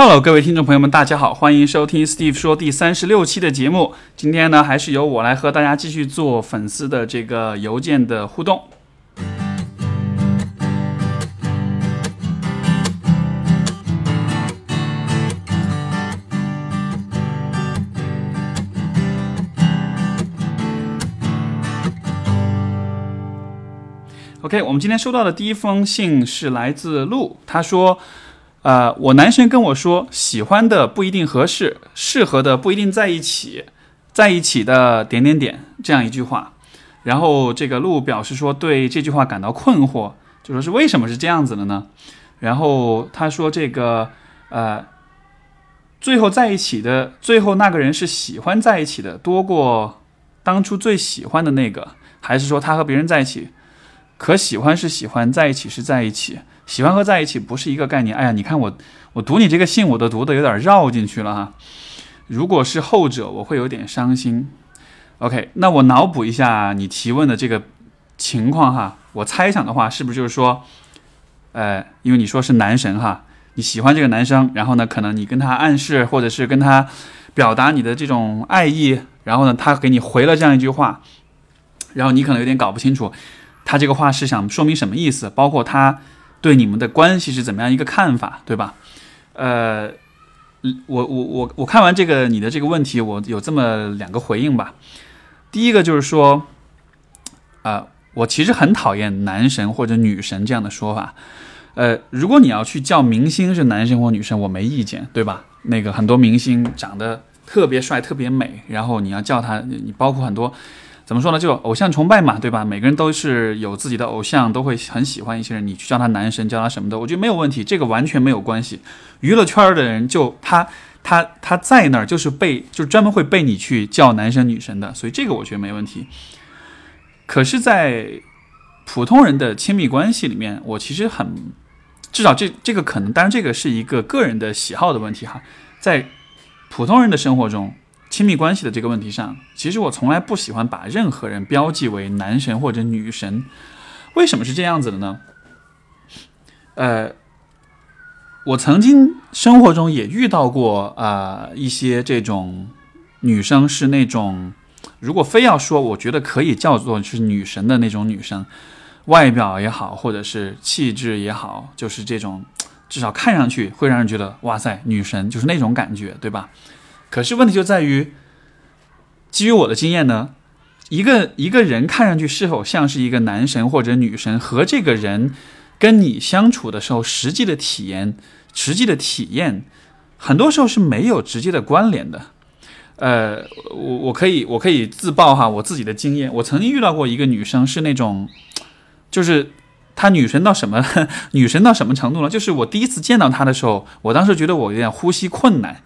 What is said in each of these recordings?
Hello，各位听众朋友们，大家好，欢迎收听 Steve 说第三十六期的节目。今天呢，还是由我来和大家继续做粉丝的这个邮件的互动。OK，我们今天收到的第一封信是来自陆，他说。呃，我男神跟我说，喜欢的不一定合适，适合的不一定在一起，在一起的点点点这样一句话。然后这个路表示说对这句话感到困惑，就说是为什么是这样子的呢？然后他说这个呃，最后在一起的最后那个人是喜欢在一起的多过当初最喜欢的那个，还是说他和别人在一起，可喜欢是喜欢，在一起是在一起？喜欢和在一起不是一个概念。哎呀，你看我，我读你这个信，我都读的有点绕进去了哈。如果是后者，我会有点伤心。OK，那我脑补一下你提问的这个情况哈。我猜想的话，是不是就是说，呃，因为你说是男神哈，你喜欢这个男生，然后呢，可能你跟他暗示，或者是跟他表达你的这种爱意，然后呢，他给你回了这样一句话，然后你可能有点搞不清楚，他这个话是想说明什么意思，包括他。对你们的关系是怎么样一个看法，对吧？呃，我我我我看完这个你的这个问题，我有这么两个回应吧。第一个就是说，啊，我其实很讨厌男神或者女神这样的说法。呃，如果你要去叫明星是男神或女神，我没意见，对吧？那个很多明星长得特别帅、特别美，然后你要叫他，你包括很多。怎么说呢？就偶像崇拜嘛，对吧？每个人都是有自己的偶像，都会很喜欢一些人。你去叫他男神，叫他什么的，我觉得没有问题，这个完全没有关系。娱乐圈的人就他他他在那儿，就是被就专门会被你去叫男神女神的，所以这个我觉得没问题。可是，在普通人的亲密关系里面，我其实很至少这这个可能，当然这个是一个个人的喜好的问题哈，在普通人的生活中。亲密关系的这个问题上，其实我从来不喜欢把任何人标记为男神或者女神。为什么是这样子的呢？呃，我曾经生活中也遇到过啊一些这种女生是那种，如果非要说，我觉得可以叫做是女神的那种女生，外表也好，或者是气质也好，就是这种至少看上去会让人觉得哇塞，女神就是那种感觉，对吧？可是问题就在于，基于我的经验呢，一个一个人看上去是否像是一个男神或者女神，和这个人跟你相处的时候实际的体验、实际的体验，很多时候是没有直接的关联的。呃，我我可以我可以自曝哈我自己的经验，我曾经遇到过一个女生，是那种，就是她女神到什么 女神到什么程度呢？就是我第一次见到她的时候，我当时觉得我有点呼吸困难。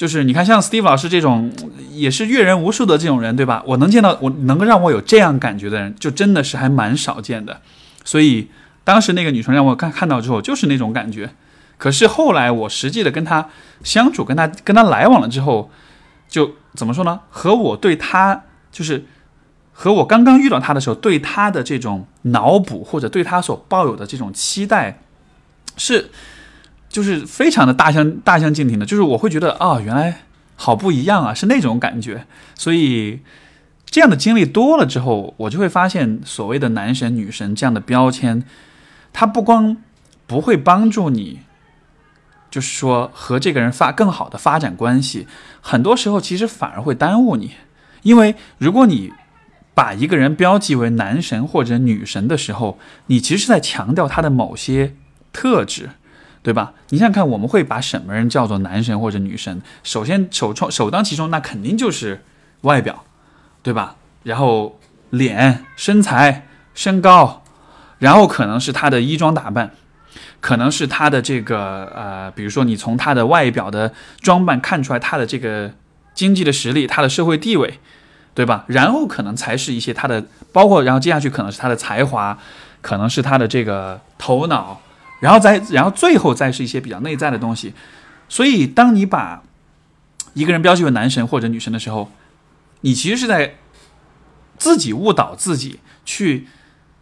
就是你看，像 Steve 老师这种也是阅人无数的这种人，对吧？我能见到，我能够让我有这样感觉的人，就真的是还蛮少见的。所以当时那个女生让我看看到之后，就是那种感觉。可是后来我实际的跟她相处，跟她跟她来往了之后，就怎么说呢？和我对她，就是和我刚刚遇到她的时候对她的这种脑补，或者对她所抱有的这种期待，是。就是非常的大相大相径庭的，就是我会觉得啊，原来好不一样啊，是那种感觉。所以这样的经历多了之后，我就会发现，所谓的男神女神这样的标签，它不光不会帮助你，就是说和这个人发更好的发展关系，很多时候其实反而会耽误你。因为如果你把一个人标记为男神或者女神的时候，你其实是在强调他的某些特质。对吧？你想想看，我们会把什么人叫做男神或者女神？首先，首创首当其冲，那肯定就是外表，对吧？然后脸、身材、身高，然后可能是他的衣装打扮，可能是他的这个呃，比如说你从他的外表的装扮看出来他的这个经济的实力、他的社会地位，对吧？然后可能才是一些他的，包括然后接下去可能是他的才华，可能是他的这个头脑。然后再，然后最后再是一些比较内在的东西。所以，当你把一个人标记为男神或者女神的时候，你其实是在自己误导自己，去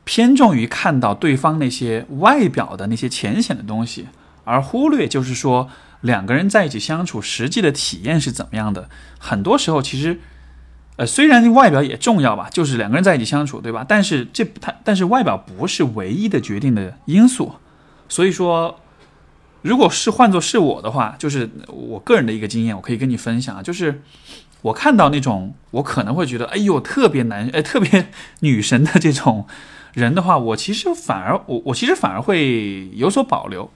偏重于看到对方那些外表的那些浅显的东西，而忽略就是说两个人在一起相处实际的体验是怎么样的？很多时候其实，呃，虽然外表也重要吧，就是两个人在一起相处，对吧？但是这他但是外表不是唯一的决定的因素。所以说，如果是换作是我的话，就是我个人的一个经验，我可以跟你分享，就是我看到那种我可能会觉得哎呦特别男 哎特别女神的这种人的话，我其实反而我我其实反而会有所保留，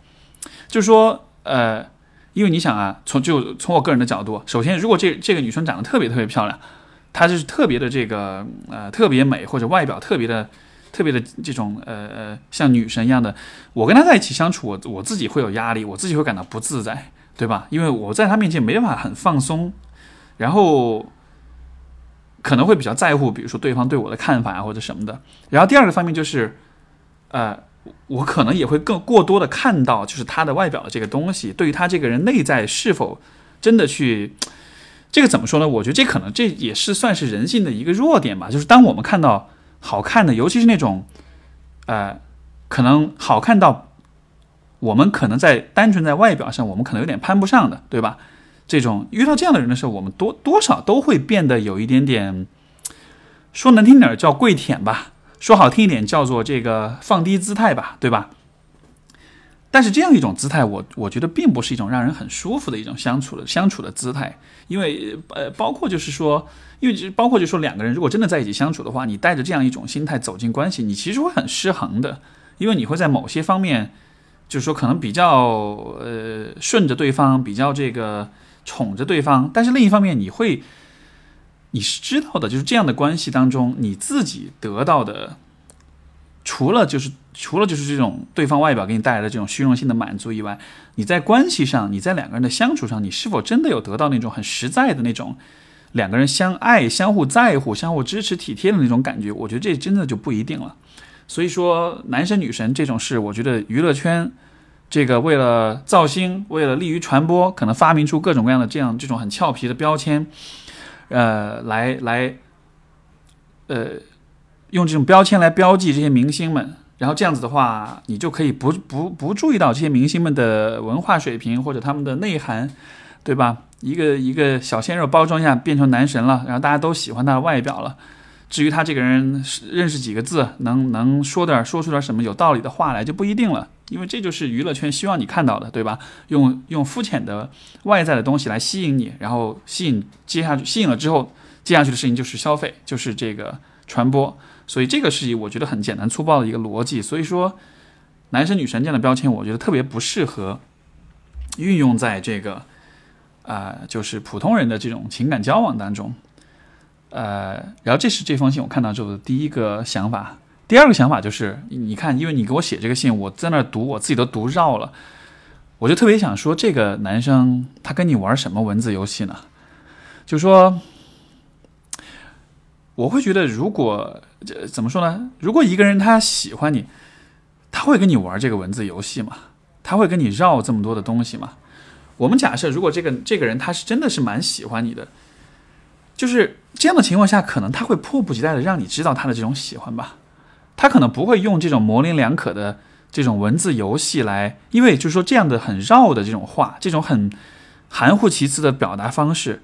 就是说呃。因为你想啊，从就从我个人的角度，首先，如果这这个女生长得特别特别漂亮，她就是特别的这个呃特别美，或者外表特别的特别的这种呃呃像女神一样的，我跟她在一起相处，我我自己会有压力，我自己会感到不自在，对吧？因为我在她面前没办法很放松，然后可能会比较在乎，比如说对方对我的看法啊或者什么的。然后第二个方面就是，呃。我可能也会更过多的看到，就是他的外表的这个东西，对于他这个人内在是否真的去，这个怎么说呢？我觉得这可能这也是算是人性的一个弱点吧。就是当我们看到好看的，尤其是那种，呃，可能好看到我们可能在单纯在外表上，我们可能有点攀不上的，对吧？这种遇到这样的人的时候，我们多多少都会变得有一点点，说难听点叫跪舔吧。说好听一点，叫做这个放低姿态吧，对吧？但是这样一种姿态，我我觉得并不是一种让人很舒服的一种相处的相处的姿态，因为呃，包括就是说，因为包括就说，两个人如果真的在一起相处的话，你带着这样一种心态走进关系，你其实会很失衡的，因为你会在某些方面，就是说可能比较呃顺着对方，比较这个宠着对方，但是另一方面你会。你是知道的，就是这样的关系当中，你自己得到的，除了就是除了就是这种对方外表给你带来的这种虚荣心的满足以外，你在关系上，你在两个人的相处上，你是否真的有得到那种很实在的那种两个人相爱、相互在乎、相互支持、体贴的那种感觉？我觉得这真的就不一定了。所以说，男神女神这种事，我觉得娱乐圈这个为了造星，为了利于传播，可能发明出各种各样的这样这种很俏皮的标签。呃，来来，呃，用这种标签来标记这些明星们，然后这样子的话，你就可以不不不注意到这些明星们的文化水平或者他们的内涵，对吧？一个一个小鲜肉包装一下变成男神了，然后大家都喜欢他的外表了。至于他这个人认识几个字，能能说点说出点什么有道理的话来，就不一定了。因为这就是娱乐圈希望你看到的，对吧？用用肤浅的外在的东西来吸引你，然后吸引接下去吸引了之后，接下去的事情就是消费，就是这个传播。所以这个是以我觉得很简单粗暴的一个逻辑。所以说，男神女神这样的标签，我觉得特别不适合运用在这个啊，就是普通人的这种情感交往当中。呃，然后这是这封信我看到之后的第一个想法。第二个想法就是，你看，因为你给我写这个信，我在那读，我自己都读绕了，我就特别想说，这个男生他跟你玩什么文字游戏呢？就说，我会觉得，如果这怎么说呢？如果一个人他喜欢你，他会跟你玩这个文字游戏吗？他会跟你绕这么多的东西吗？我们假设，如果这个这个人他是真的是蛮喜欢你的，就是这样的情况下，可能他会迫不及待的让你知道他的这种喜欢吧。他可能不会用这种模棱两可的这种文字游戏来，因为就是说这样的很绕的这种话，这种很含糊其辞的表达方式，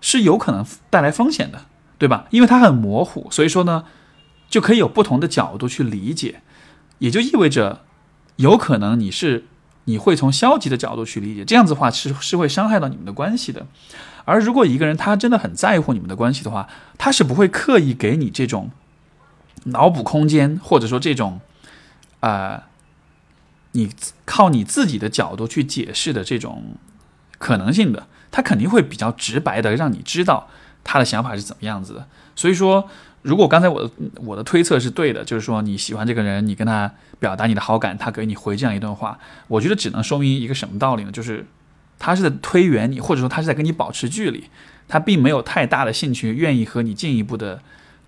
是有可能带来风险的，对吧？因为它很模糊，所以说呢，就可以有不同的角度去理解，也就意味着有可能你是你会从消极的角度去理解，这样子的话是是会伤害到你们的关系的。而如果一个人他真的很在乎你们的关系的话，他是不会刻意给你这种。脑补空间，或者说这种，呃，你靠你自己的角度去解释的这种可能性的，他肯定会比较直白的让你知道他的想法是怎么样子的。所以说，如果刚才我的我的推测是对的，就是说你喜欢这个人，你跟他表达你的好感，他给你回这样一段话，我觉得只能说明一个什么道理呢？就是他是在推远你，或者说他是在跟你保持距离，他并没有太大的兴趣，愿意和你进一步的。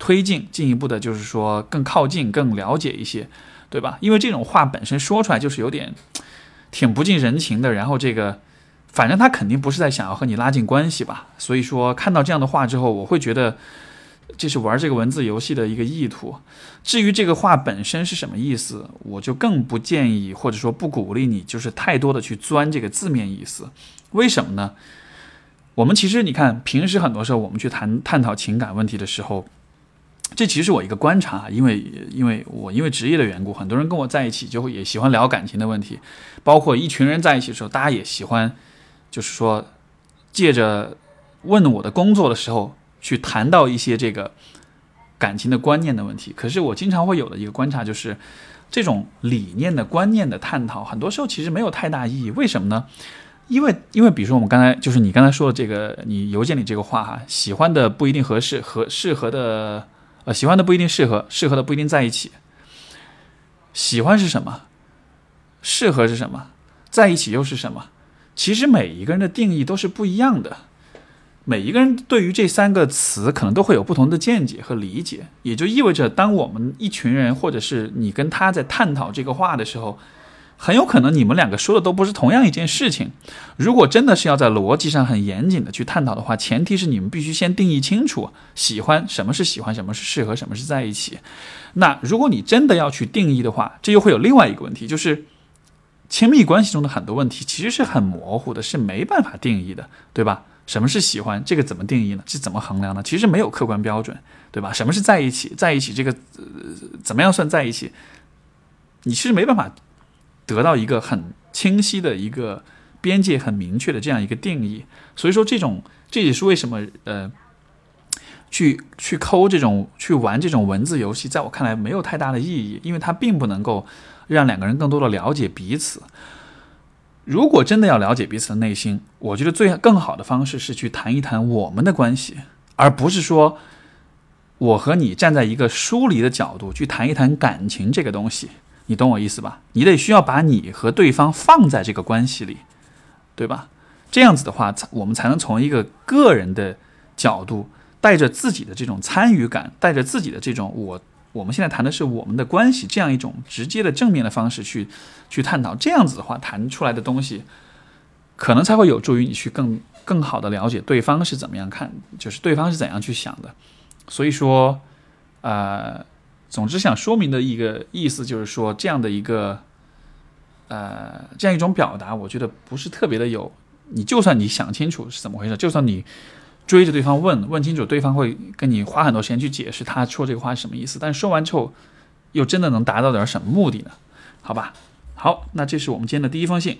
推进进一步的，就是说更靠近、更了解一些，对吧？因为这种话本身说出来就是有点 挺不近人情的。然后这个，反正他肯定不是在想要和你拉近关系吧。所以说，看到这样的话之后，我会觉得，这是玩这个文字游戏的一个意图。至于这个话本身是什么意思，我就更不建议或者说不鼓励你，就是太多的去钻这个字面意思。为什么呢？我们其实你看，平时很多时候我们去谈探讨情感问题的时候，这其实是我一个观察，因为因为我因为职业的缘故，很多人跟我在一起就会也喜欢聊感情的问题，包括一群人在一起的时候，大家也喜欢，就是说借着问我的工作的时候去谈到一些这个感情的观念的问题。可是我经常会有的一个观察就是，这种理念的观念的探讨，很多时候其实没有太大意义。为什么呢？因为，因为比如说我们刚才就是你刚才说的这个，你邮件里这个话哈，喜欢的不一定合适，合适合的，呃，喜欢的不一定适合，适合的不一定在一起。喜欢是什么？适合是什么？在一起又是什么？其实每一个人的定义都是不一样的，每一个人对于这三个词可能都会有不同的见解和理解，也就意味着，当我们一群人或者是你跟他在探讨这个话的时候。很有可能你们两个说的都不是同样一件事情。如果真的是要在逻辑上很严谨的去探讨的话，前提是你们必须先定义清楚喜欢什么是喜欢，什么是适合，什么是在一起。那如果你真的要去定义的话，这又会有另外一个问题，就是亲密关系中的很多问题其实是很模糊的，是没办法定义的，对吧？什么是喜欢？这个怎么定义呢？是怎么衡量呢？其实没有客观标准，对吧？什么是在一起？在一起这个呃怎么样算在一起？你其实没办法。得到一个很清晰的一个边界，很明确的这样一个定义，所以说这种这也是为什么呃，去去抠这种去玩这种文字游戏，在我看来没有太大的意义，因为它并不能够让两个人更多的了解彼此。如果真的要了解彼此的内心，我觉得最更好的方式是去谈一谈我们的关系，而不是说我和你站在一个疏离的角度去谈一谈感情这个东西。你懂我意思吧？你得需要把你和对方放在这个关系里，对吧？这样子的话，才我们才能从一个个人的角度，带着自己的这种参与感，带着自己的这种我，我们现在谈的是我们的关系，这样一种直接的正面的方式去去探讨。这样子的话，谈出来的东西，可能才会有助于你去更更好的了解对方是怎么样看，就是对方是怎样去想的。所以说，呃。总之，想说明的一个意思就是说，这样的一个，呃，这样一种表达，我觉得不是特别的有。你就算你想清楚是怎么回事，就算你追着对方问问清楚，对方会跟你花很多时间去解释他说这个话是什么意思。但是说完之后，又真的能达到点什么目的呢？好吧，好，那这是我们今天的第一封信。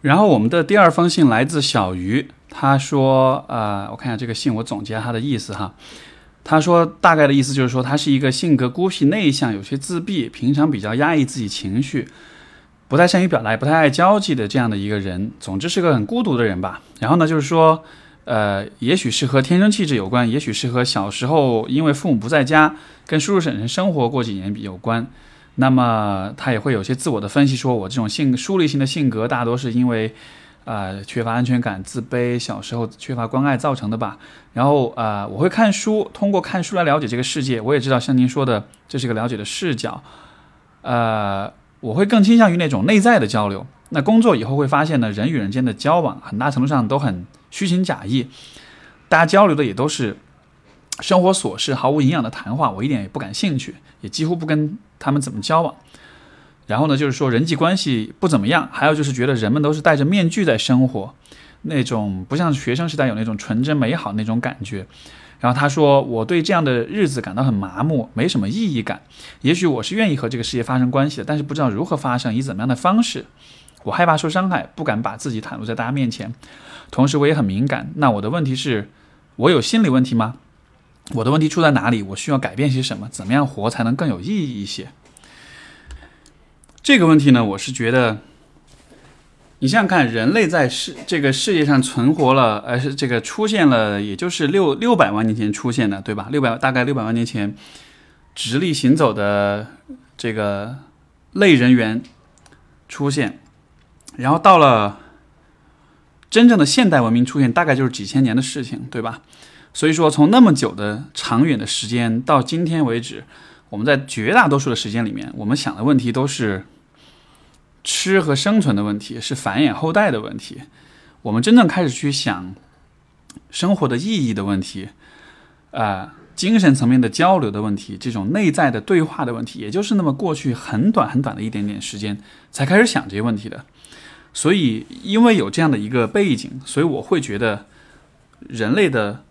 然后我们的第二封信来自小鱼，他说，呃，我看一下这个信，我总结他的意思哈。他说，大概的意思就是说，他是一个性格孤僻、内向、有些自闭，平常比较压抑自己情绪，不太善于表达，不太爱交际的这样的一个人。总之是个很孤独的人吧。然后呢，就是说，呃，也许是和天生气质有关，也许是和小时候因为父母不在家，跟叔叔婶婶生活过几年有关。那么他也会有些自我的分析，说我这种性疏离型的性格，大多是因为。呃，缺乏安全感、自卑，小时候缺乏关爱造成的吧。然后，呃，我会看书，通过看书来了解这个世界。我也知道，像您说的，这是一个了解的视角。呃，我会更倾向于那种内在的交流。那工作以后会发现呢，人与人间的交往，很大程度上都很虚情假意，大家交流的也都是生活琐事、毫无营养的谈话，我一点也不感兴趣，也几乎不跟他们怎么交往。然后呢，就是说人际关系不怎么样，还有就是觉得人们都是戴着面具在生活，那种不像学生时代有那种纯真美好那种感觉。然后他说，我对这样的日子感到很麻木，没什么意义感。也许我是愿意和这个世界发生关系的，但是不知道如何发生，以怎么样的方式。我害怕受伤害，不敢把自己袒露在大家面前。同时我也很敏感。那我的问题是，我有心理问题吗？我的问题出在哪里？我需要改变些什么？怎么样活才能更有意义一些？这个问题呢，我是觉得，你想想看，人类在世这个世界上存活了，呃，是这个出现了，也就是六六百万年前出现的，对吧？六百大概六百万年前，直立行走的这个类人猿出现，然后到了真正的现代文明出现，大概就是几千年的事情，对吧？所以说，从那么久的长远的时间到今天为止。我们在绝大多数的时间里面，我们想的问题都是吃和生存的问题，是繁衍后代的问题。我们真正开始去想生活的意义的问题，啊，精神层面的交流的问题，这种内在的对话的问题，也就是那么过去很短很短的一点点时间才开始想这些问题的。所以，因为有这样的一个背景，所以我会觉得人类的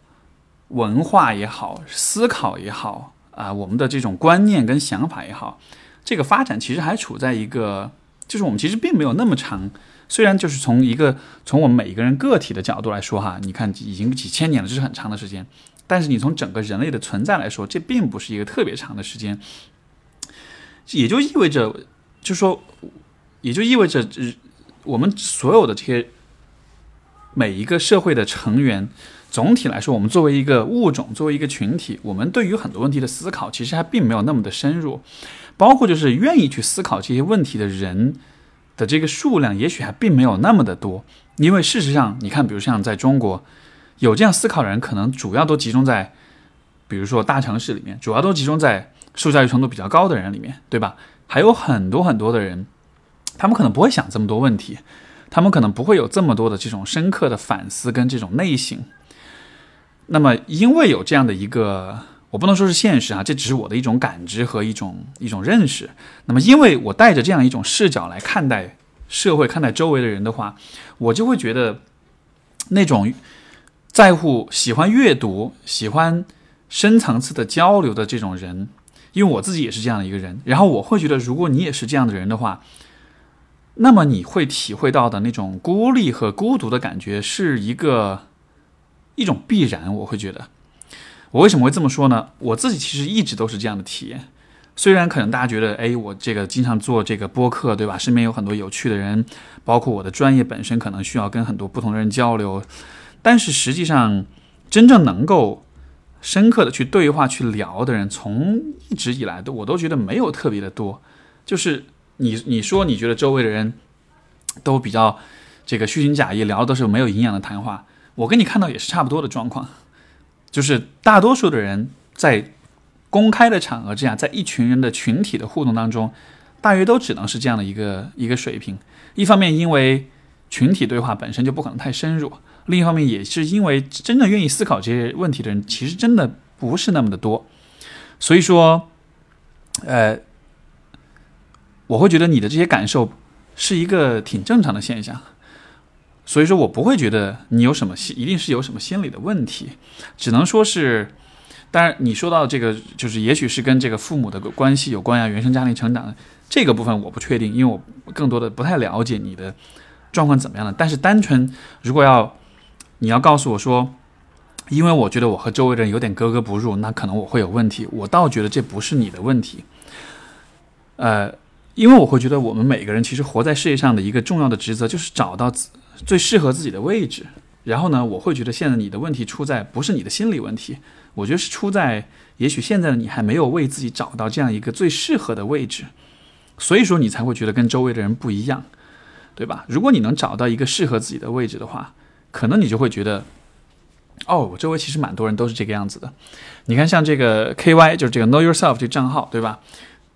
文化也好，思考也好啊，我们的这种观念跟想法也好，这个发展其实还处在一个，就是我们其实并没有那么长。虽然就是从一个从我们每一个人个体的角度来说哈，你看已经几千年了，这是很长的时间。但是你从整个人类的存在来说，这并不是一个特别长的时间，也就意味着，就说，也就意味着，我们所有的这些每一个社会的成员，总体来说，我们作为一个物种，作为一个群体，我们对于很多问题的思考，其实还并没有那么的深入，包括就是愿意去思考这些问题的人的这个数量，也许还并没有那么的多，因为事实上，你看，比如像在中国。有这样思考的人，可能主要都集中在，比如说大城市里面，主要都集中在受教育程度比较高的人里面，对吧？还有很多很多的人，他们可能不会想这么多问题，他们可能不会有这么多的这种深刻的反思跟这种内省。那么，因为有这样的一个，我不能说是现实啊，这只是我的一种感知和一种一种认识。那么，因为我带着这样一种视角来看待社会、看待周围的人的话，我就会觉得那种。在乎、喜欢阅读、喜欢深层次的交流的这种人，因为我自己也是这样的一个人。然后我会觉得，如果你也是这样的人的话，那么你会体会到的那种孤立和孤独的感觉，是一个一种必然。我会觉得，我为什么会这么说呢？我自己其实一直都是这样的体验。虽然可能大家觉得，哎，我这个经常做这个播客，对吧？身边有很多有趣的人，包括我的专业本身可能需要跟很多不同的人交流。但是实际上，真正能够深刻的去对话、去聊的人，从一直以来都我都觉得没有特别的多。就是你你说你觉得周围的人都比较这个虚情假意，聊的都是没有营养的谈话，我跟你看到也是差不多的状况。就是大多数的人在公开的场合这样，在一群人的群体的互动当中，大约都只能是这样的一个一个水平。一方面，因为群体对话本身就不可能太深入。另一方面，也是因为真正愿意思考这些问题的人，其实真的不是那么的多，所以说，呃，我会觉得你的这些感受是一个挺正常的现象，所以说我不会觉得你有什么心，一定是有什么心理的问题，只能说是，当然你说到这个，就是也许是跟这个父母的关系有关呀，原生家庭成长这个部分我不确定，因为我更多的不太了解你的状况怎么样了，但是单纯如果要。你要告诉我说，因为我觉得我和周围人有点格格不入，那可能我会有问题。我倒觉得这不是你的问题，呃，因为我会觉得我们每个人其实活在世界上的一个重要的职责就是找到最适合自己的位置。然后呢，我会觉得现在你的问题出在不是你的心理问题，我觉得是出在也许现在的你还没有为自己找到这样一个最适合的位置，所以说你才会觉得跟周围的人不一样，对吧？如果你能找到一个适合自己的位置的话。可能你就会觉得，哦，我周围其实蛮多人都是这个样子的。你看，像这个 KY，就是这个 Know Yourself 这个账号，对吧？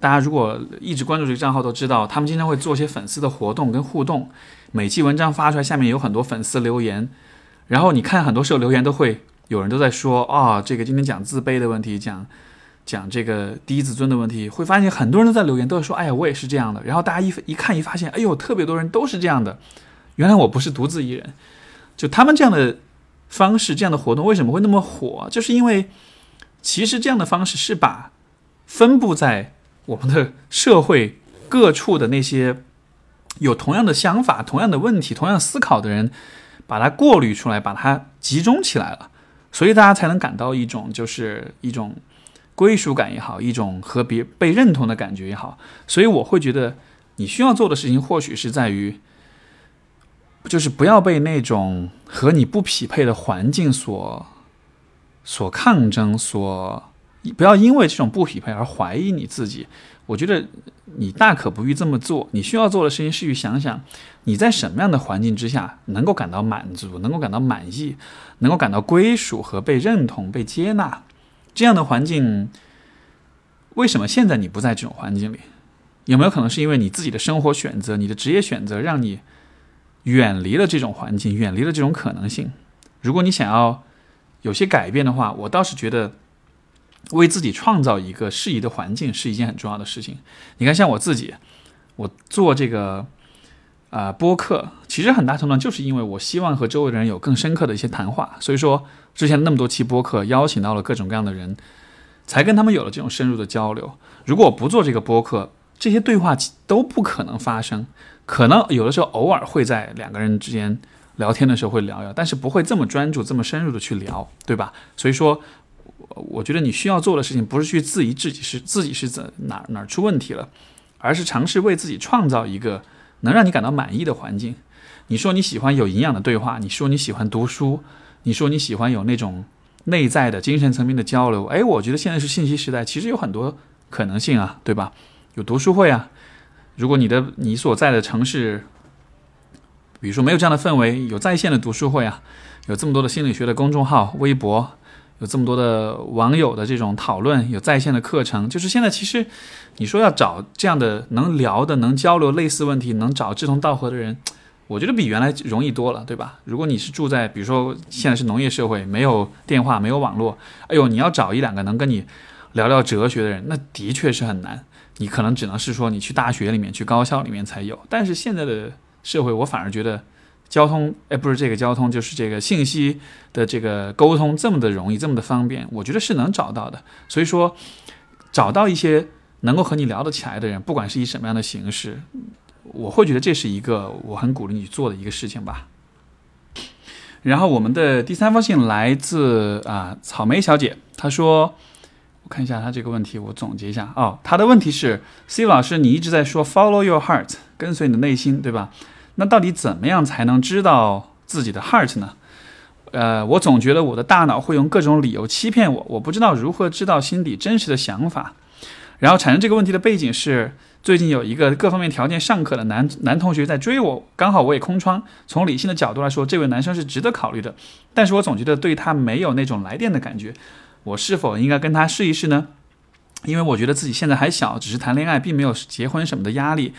大家如果一直关注这个账号，都知道他们经常会做一些粉丝的活动跟互动。每期文章发出来，下面有很多粉丝留言。然后你看，很多时候留言都会有人都在说，啊，这个今天讲自卑的问题，讲讲这个低自尊的问题，会发现很多人都在留言，都在说，哎呀，我也是这样的。然后大家一一看一发现，哎呦，特别多人都是这样的。原来我不是独自一人。就他们这样的方式，这样的活动为什么会那么火？就是因为其实这样的方式是把分布在我们的社会各处的那些有同样的想法、同样的问题、同样思考的人，把它过滤出来，把它集中起来了，所以大家才能感到一种就是一种归属感也好，一种和别被认同的感觉也好。所以我会觉得你需要做的事情，或许是在于。就是不要被那种和你不匹配的环境所所抗争，所你不要因为这种不匹配而怀疑你自己。我觉得你大可不必这么做。你需要做的事情是去想想你在什么样的环境之下能够感到满足，能够感到满意，能够感到归属和被认同、被接纳。这样的环境，为什么现在你不在这种环境里？有没有可能是因为你自己的生活选择、你的职业选择让你？远离了这种环境，远离了这种可能性。如果你想要有些改变的话，我倒是觉得为自己创造一个适宜的环境是一件很重要的事情。你看，像我自己，我做这个啊播客，其实很大程度上就是因为我希望和周围的人有更深刻的一些谈话。所以说，之前那么多期播客，邀请到了各种各样的人，才跟他们有了这种深入的交流。如果我不做这个播客，这些对话都不可能发生。可能有的时候偶尔会在两个人之间聊天的时候会聊聊，但是不会这么专注、这么深入的去聊，对吧？所以说。我觉得你需要做的事情不是去质疑自己是自己是怎哪哪出问题了，而是尝试为自己创造一个能让你感到满意的环境。你说你喜欢有营养的对话，你说你喜欢读书，你说你喜欢有那种内在的精神层面的交流。哎，我觉得现在是信息时代，其实有很多可能性啊，对吧？有读书会啊，如果你的你所在的城市，比如说没有这样的氛围，有在线的读书会啊，有这么多的心理学的公众号、微博。有这么多的网友的这种讨论，有在线的课程，就是现在其实，你说要找这样的能聊的、能交流类似问题、能找志同道合的人，我觉得比原来容易多了，对吧？如果你是住在，比如说现在是农业社会，没有电话、没有网络，哎呦，你要找一两个能跟你聊聊哲学的人，那的确是很难。你可能只能是说你去大学里面、去高校里面才有。但是现在的社会，我反而觉得。交通，哎，不是这个交通，就是这个信息的这个沟通这么的容易，这么的方便，我觉得是能找到的。所以说，找到一些能够和你聊得起来的人，不管是以什么样的形式，我会觉得这是一个我很鼓励你做的一个事情吧。然后我们的第三封信来自啊草莓小姐，她说，我看一下她这个问题，我总结一下哦，她的问题是，C 老师，你一直在说 Follow your heart，跟随你的内心，对吧？那到底怎么样才能知道自己的 heart 呢？呃，我总觉得我的大脑会用各种理由欺骗我，我不知道如何知道心底真实的想法。然后产生这个问题的背景是，最近有一个各方面条件尚可的男男同学在追我，刚好我也空窗。从理性的角度来说，这位男生是值得考虑的，但是我总觉得对他没有那种来电的感觉。我是否应该跟他试一试呢？因为我觉得自己现在还小，只是谈恋爱，并没有结婚什么的压力。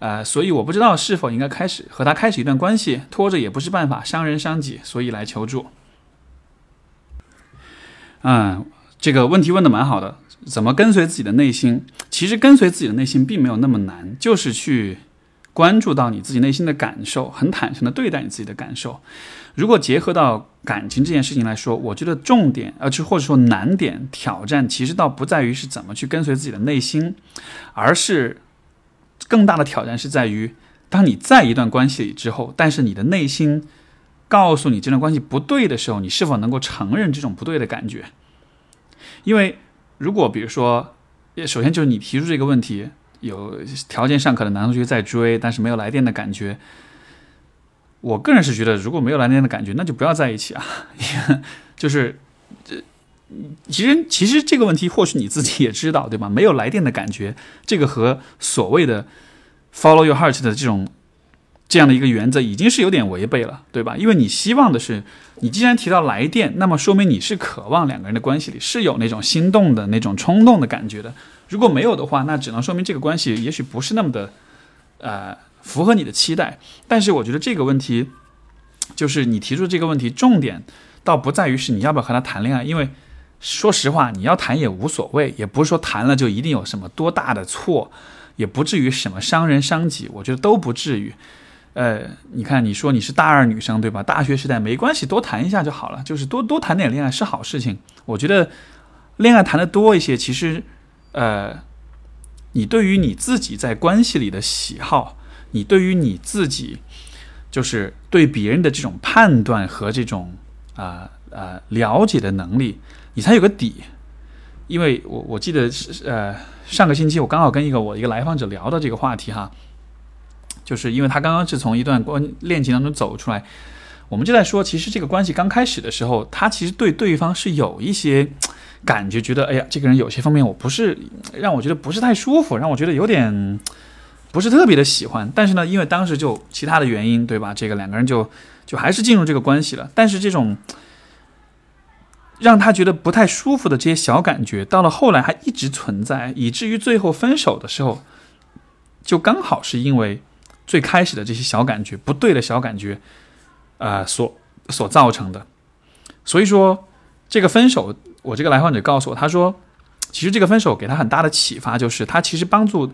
呃，所以我不知道是否应该开始和他开始一段关系，拖着也不是办法，伤人伤己，所以来求助。嗯，这个问题问的蛮好的，怎么跟随自己的内心？其实跟随自己的内心并没有那么难，就是去关注到你自己内心的感受，很坦诚的对待你自己的感受。如果结合到感情这件事情来说，我觉得重点，呃，就或者说难点、挑战，其实倒不在于是怎么去跟随自己的内心，而是。更大的挑战是在于，当你在一段关系里之后，但是你的内心告诉你这段关系不对的时候，你是否能够承认这种不对的感觉？因为如果比如说，首先就是你提出这个问题，有条件尚可的男同学在追，但是没有来电的感觉，我个人是觉得，如果没有来电的感觉，那就不要在一起啊。就是这。其实，其实这个问题或许你自己也知道，对吧？没有来电的感觉，这个和所谓的 follow your heart 的这种这样的一个原则，已经是有点违背了，对吧？因为你希望的是，你既然提到来电，那么说明你是渴望两个人的关系里是有那种心动的那种冲动的感觉的。如果没有的话，那只能说明这个关系也许不是那么的呃符合你的期待。但是我觉得这个问题，就是你提出这个问题，重点倒不在于是你要不要和他谈恋爱，因为。说实话，你要谈也无所谓，也不是说谈了就一定有什么多大的错，也不至于什么伤人伤己，我觉得都不至于。呃，你看，你说你是大二女生对吧？大学时代没关系，多谈一下就好了，就是多多谈点恋爱是好事情。我觉得恋爱谈的多一些，其实，呃，你对于你自己在关系里的喜好，你对于你自己，就是对别人的这种判断和这种啊啊了解的能力。你才有个底，因为我我记得是呃上个星期我刚好跟一个我一个来访者聊到这个话题哈，就是因为他刚刚是从一段关恋情当中走出来，我们就在说，其实这个关系刚开始的时候，他其实对对方是有一些感觉，觉得哎呀这个人有些方面我不是让我觉得不是太舒服，让我觉得有点不是特别的喜欢，但是呢，因为当时就其他的原因对吧，这个两个人就就还是进入这个关系了，但是这种。让他觉得不太舒服的这些小感觉，到了后来还一直存在，以至于最后分手的时候，就刚好是因为最开始的这些小感觉不对的小感觉，啊，所所造成的。所以说，这个分手我这个来访者告诉我，他说，其实这个分手给他很大的启发，就是他其实帮助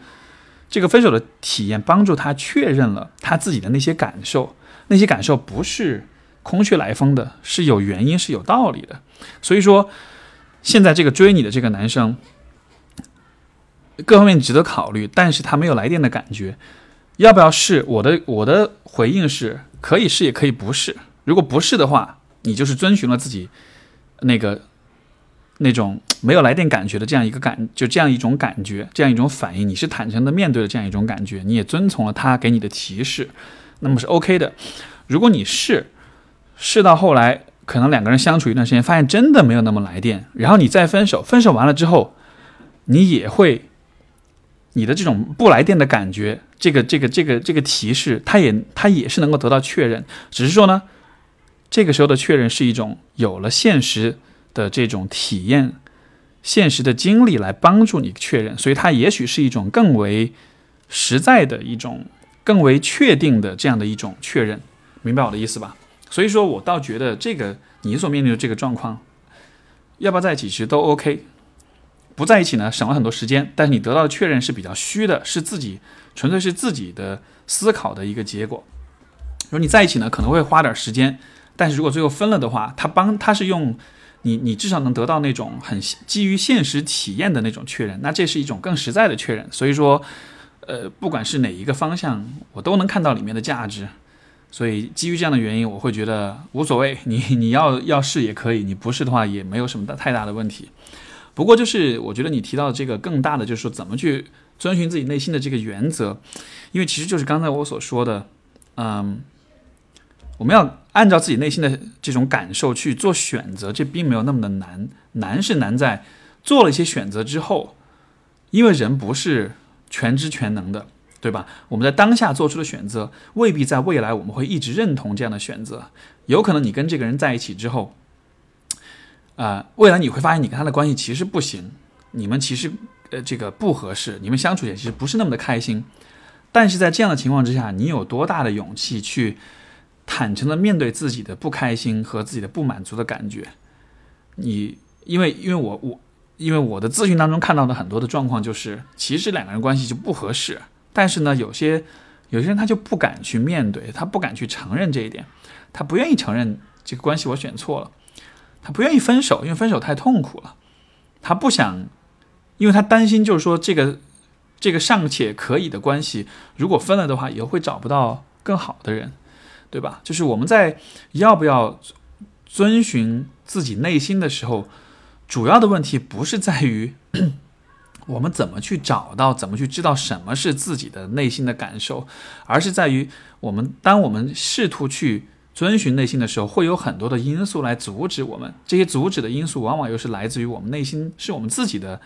这个分手的体验，帮助他确认了他自己的那些感受，那些感受不是空穴来风的，是有原因，是有道理的。所以说，现在这个追你的这个男生，各方面值得考虑，但是他没有来电的感觉，要不要试？我的我的回应是可以试，也可以不试。如果不是的话，你就是遵循了自己那个那种没有来电感觉的这样一个感，就这样一种感觉，这样一种反应，你是坦诚的面对了这样一种感觉，你也遵从了他给你的提示，那么是 OK 的。如果你试试到后来，可能两个人相处一段时间，发现真的没有那么来电，然后你再分手，分手完了之后，你也会你的这种不来电的感觉，这个这个这个这个提示，它也它也是能够得到确认，只是说呢。这个时候的确认是一种有了现实的这种体验、现实的经历来帮助你确认，所以它也许是一种更为实在的一种、更为确定的这样的一种确认，明白我的意思吧？所以说我倒觉得这个你所面临的这个状况，要不要在一起其实都 OK，不在一起呢省了很多时间，但是你得到的确认是比较虚的，是自己纯粹是自己的思考的一个结果。如果你在一起呢，可能会花点时间。但是如果最后分了的话，他帮他是用你，你至少能得到那种很基于现实体验的那种确认，那这是一种更实在的确认。所以说，呃，不管是哪一个方向，我都能看到里面的价值。所以基于这样的原因，我会觉得无所谓，你你要要试也可以，你不试的话也没有什么大太大的问题。不过就是我觉得你提到这个更大的就是说怎么去遵循自己内心的这个原则，因为其实就是刚才我所说的，嗯。我们要按照自己内心的这种感受去做选择，这并没有那么的难。难是难在做了一些选择之后，因为人不是全知全能的，对吧？我们在当下做出的选择，未必在未来我们会一直认同这样的选择。有可能你跟这个人在一起之后，啊，未来你会发现你跟他的关系其实不行，你们其实呃这个不合适，你们相处起来其实不是那么的开心。但是在这样的情况之下，你有多大的勇气去？坦诚的面对自己的不开心和自己的不满足的感觉，你因为因为我我因为我的咨询当中看到的很多的状况就是，其实两个人关系就不合适，但是呢，有些有些人他就不敢去面对，他不敢去承认这一点，他不愿意承认这个关系我选错了，他不愿意分手，因为分手太痛苦了，他不想，因为他担心就是说这个这个尚且可以的关系，如果分了的话，以后会找不到更好的人。对吧？就是我们在要不要遵循自己内心的时候，主要的问题不是在于我们怎么去找到、怎么去知道什么是自己的内心的感受，而是在于我们当我们试图去遵循内心的时候，会有很多的因素来阻止我们。这些阻止的因素往往又是来自于我们内心，是我们自己的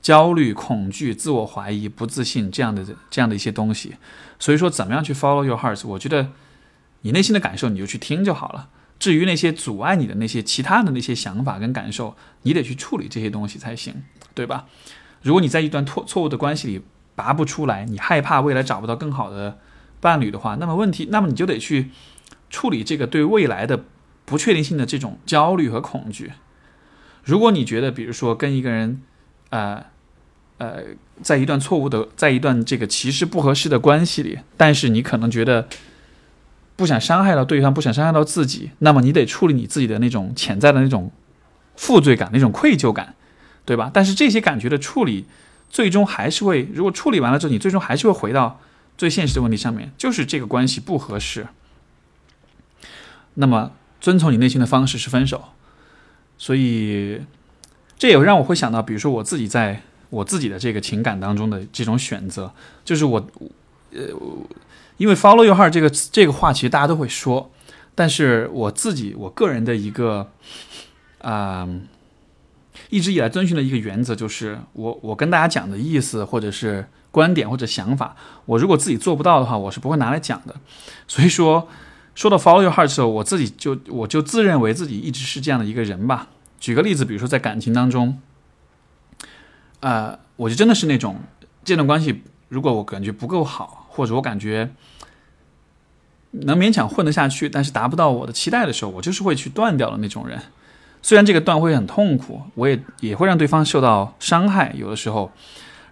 焦虑、恐惧、自我怀疑、不自信这样的这样的一些东西。所以说，怎么样去 follow your heart？我觉得。你内心的感受，你就去听就好了。至于那些阻碍你的那些其他的那些想法跟感受，你得去处理这些东西才行，对吧？如果你在一段错错误的关系里拔不出来，你害怕未来找不到更好的伴侣的话，那么问题，那么你就得去处理这个对未来的不确定性的这种焦虑和恐惧。如果你觉得，比如说跟一个人，呃，呃，在一段错误的，在一段这个其实不合适的关系里，但是你可能觉得。不想伤害到对方，不想伤害到自己，那么你得处理你自己的那种潜在的那种负罪感、那种愧疚感，对吧？但是这些感觉的处理，最终还是会，如果处理完了之后，你最终还是会回到最现实的问题上面，就是这个关系不合适。那么遵从你内心的方式是分手，所以这也让我会想到，比如说我自己在我自己的这个情感当中的这种选择，就是我，呃。因为 follow your heart 这个这个话其实大家都会说，但是我自己我个人的一个啊，一直以来遵循的一个原则就是，我我跟大家讲的意思或者是观点或者想法，我如果自己做不到的话，我是不会拿来讲的。所以说，说到 follow your heart 的时候，我自己就我就自认为自己一直是这样的一个人吧。举个例子，比如说在感情当中，呃，我就真的是那种这段关系，如果我感觉不够好。或者我感觉能勉强混得下去，但是达不到我的期待的时候，我就是会去断掉的那种人。虽然这个断会很痛苦，我也也会让对方受到伤害，有的时候，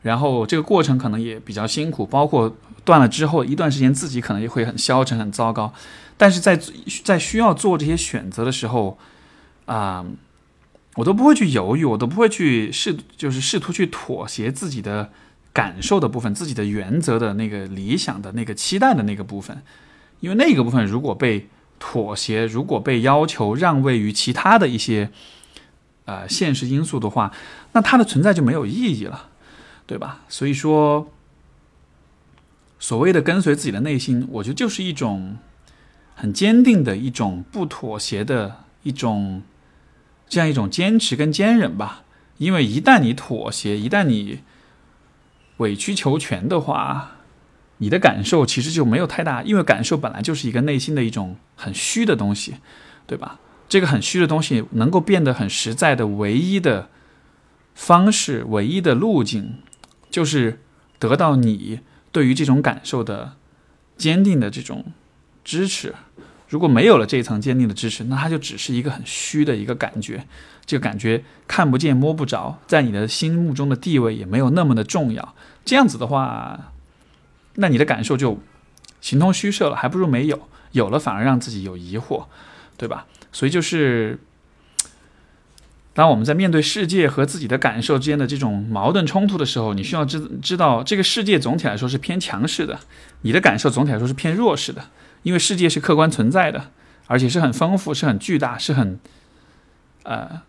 然后这个过程可能也比较辛苦，包括断了之后一段时间自己可能也会很消沉、很糟糕。但是在在需要做这些选择的时候，啊，我都不会去犹豫，我都不会去试，就是试图去妥协自己的感受的部分、自己的原则的那个理想的那个期待的那个部分，因为那个部分如果被妥协，如果被要求让位于其他的一些呃现实因素的话，那它的存在就没有意义了，对吧？所以说，所谓的跟随自己的内心，我觉得就是一种。很坚定的一种不妥协的一种，这样一种坚持跟坚忍吧。因为一旦你妥协，一旦你委曲求全的话，你的感受其实就没有太大。因为感受本来就是一个内心的一种很虚的东西，对吧？这个很虚的东西能够变得很实在的唯一的方式、唯一的路径，就是得到你对于这种感受的坚定的这种。支持，如果没有了这一层坚定的支持，那它就只是一个很虚的一个感觉，这个感觉看不见摸不着，在你的心目中的地位也没有那么的重要。这样子的话，那你的感受就形同虚设了，还不如没有，有了反而让自己有疑惑，对吧？所以就是，当我们在面对世界和自己的感受之间的这种矛盾冲突的时候，你需要知知道，这个世界总体来说是偏强势的，你的感受总体来说是偏弱势的。因为世界是客观存在的，而且是很丰富、是很巨大、是很，呃，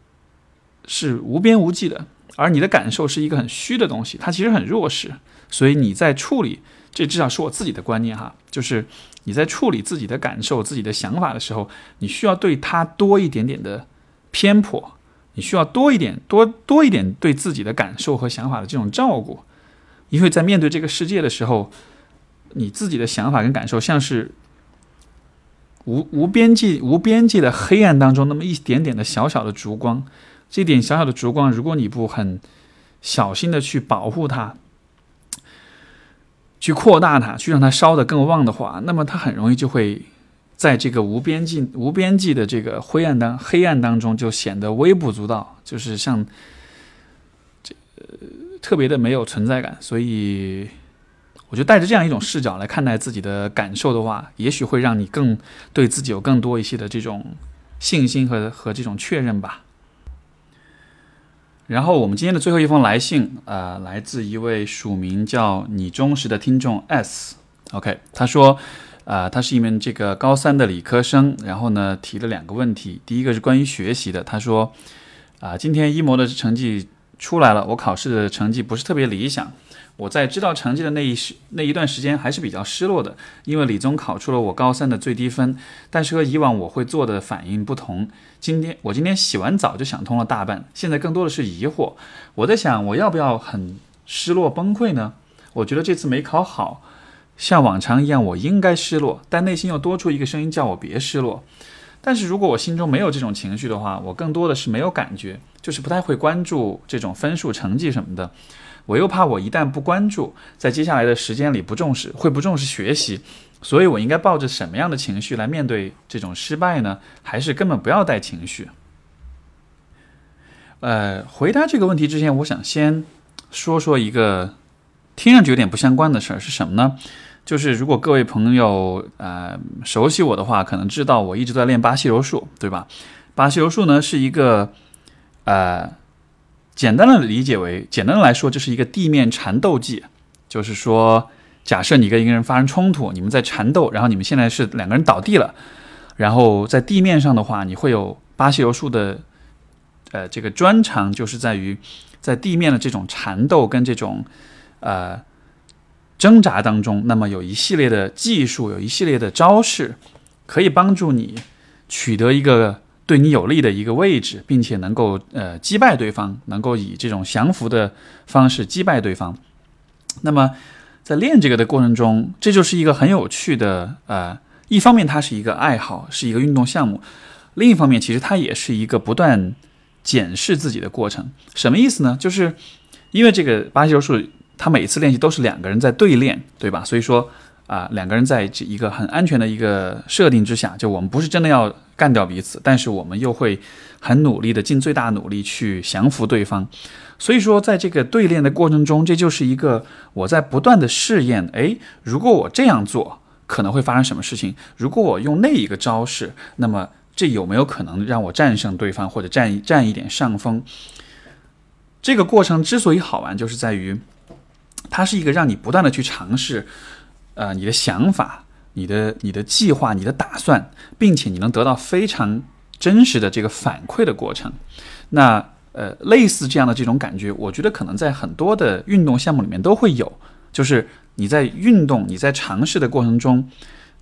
是无边无际的。而你的感受是一个很虚的东西，它其实很弱势。所以你在处理，这至少是我自己的观念哈，就是你在处理自己的感受、自己的想法的时候，你需要对它多一点点的偏颇，你需要多一点、多多一点对自己的感受和想法的这种照顾，因为在面对这个世界的时候，你自己的想法跟感受像是。无无边际、无边际的黑暗当中，那么一点点的小小的烛光，这点小小的烛光，如果你不很小心的去保护它，去扩大它，去让它烧得更旺的话，那么它很容易就会在这个无边际、无边际的这个灰暗当黑暗当中，就显得微不足道，就是像这特别的没有存在感，所以。我就带着这样一种视角来看待自己的感受的话，也许会让你更对自己有更多一些的这种信心和和这种确认吧。然后我们今天的最后一封来信，呃，来自一位署名叫你忠实的听众 S。OK，他说，呃，他是一名这个高三的理科生，然后呢提了两个问题，第一个是关于学习的，他说，啊，今天一模的成绩出来了，我考试的成绩不是特别理想。我在知道成绩的那一时那一段时间还是比较失落的，因为理综考出了我高三的最低分。但是和以往我会做的反应不同，今天我今天洗完澡就想通了大半，现在更多的是疑惑。我在想，我要不要很失落崩溃呢？我觉得这次没考好，像往常一样，我应该失落，但内心又多出一个声音叫我别失落。但是如果我心中没有这种情绪的话，我更多的是没有感觉，就是不太会关注这种分数、成绩什么的。我又怕我一旦不关注，在接下来的时间里不重视，会不重视学习，所以我应该抱着什么样的情绪来面对这种失败呢？还是根本不要带情绪？呃，回答这个问题之前，我想先说说一个听上去有点不相关的事儿，是什么呢？就是如果各位朋友呃熟悉我的话，可能知道我一直在练巴西柔术，对吧？巴西柔术呢是一个呃。简单的理解为，简单的来说，就是一个地面缠斗技，就是说，假设你跟一个人发生冲突，你们在缠斗，然后你们现在是两个人倒地了，然后在地面上的话，你会有巴西柔术的，呃，这个专长就是在于在地面的这种缠斗跟这种呃挣扎当中，那么有一系列的技术，有一系列的招式，可以帮助你取得一个。对你有利的一个位置，并且能够呃击败对方，能够以这种降服的方式击败对方。那么在练这个的过程中，这就是一个很有趣的呃，一方面它是一个爱好，是一个运动项目；另一方面，其实它也是一个不断检视自己的过程。什么意思呢？就是因为这个巴西柔术，它每次练习都是两个人在对练，对吧？所以说啊，两个人在这一个很安全的一个设定之下，就我们不是真的要干掉彼此，但是我们又会很努力的尽最大努力去降服对方。所以说，在这个对练的过程中，这就是一个我在不断的试验。诶，如果我这样做，可能会发生什么事情？如果我用那一个招式，那么这有没有可能让我战胜对方，或者占占一点上风？这个过程之所以好玩，就是在于它是一个让你不断的去尝试。呃，你的想法、你的、你的计划、你的打算，并且你能得到非常真实的这个反馈的过程，那呃，类似这样的这种感觉，我觉得可能在很多的运动项目里面都会有，就是你在运动、你在尝试的过程中。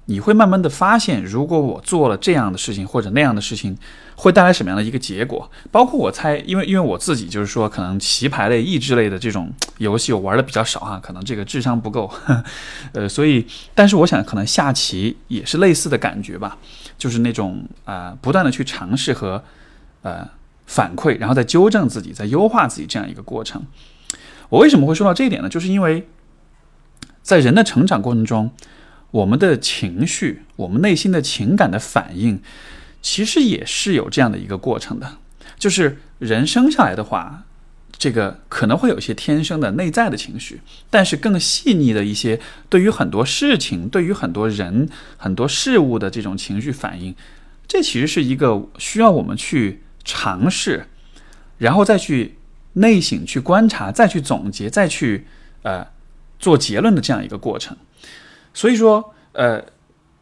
你会慢慢的发现，如果我做了这样的事情或者那样的事情，会带来什么样的一个结果？包括我猜，因为因为我自己就是说，可能棋牌类、益智类的这种游戏我玩的比较少哈，可能这个智商不够，呃，所以，但是我想，可能下棋也是类似的感觉吧，就是那种啊，不断的去尝试和呃反馈，然后再纠正自己，再优化自己这样一个过程。我为什么会说到这一点呢？就是因为在人的成长过程中。我们的情绪，我们内心的情感的反应，其实也是有这样的一个过程的。就是人生下来的话，这个可能会有一些天生的内在的情绪，但是更细腻的一些，对于很多事情、对于很多人、很多事物的这种情绪反应，这其实是一个需要我们去尝试，然后再去内省、去观察、再去总结、再去呃做结论的这样一个过程。所以说，呃，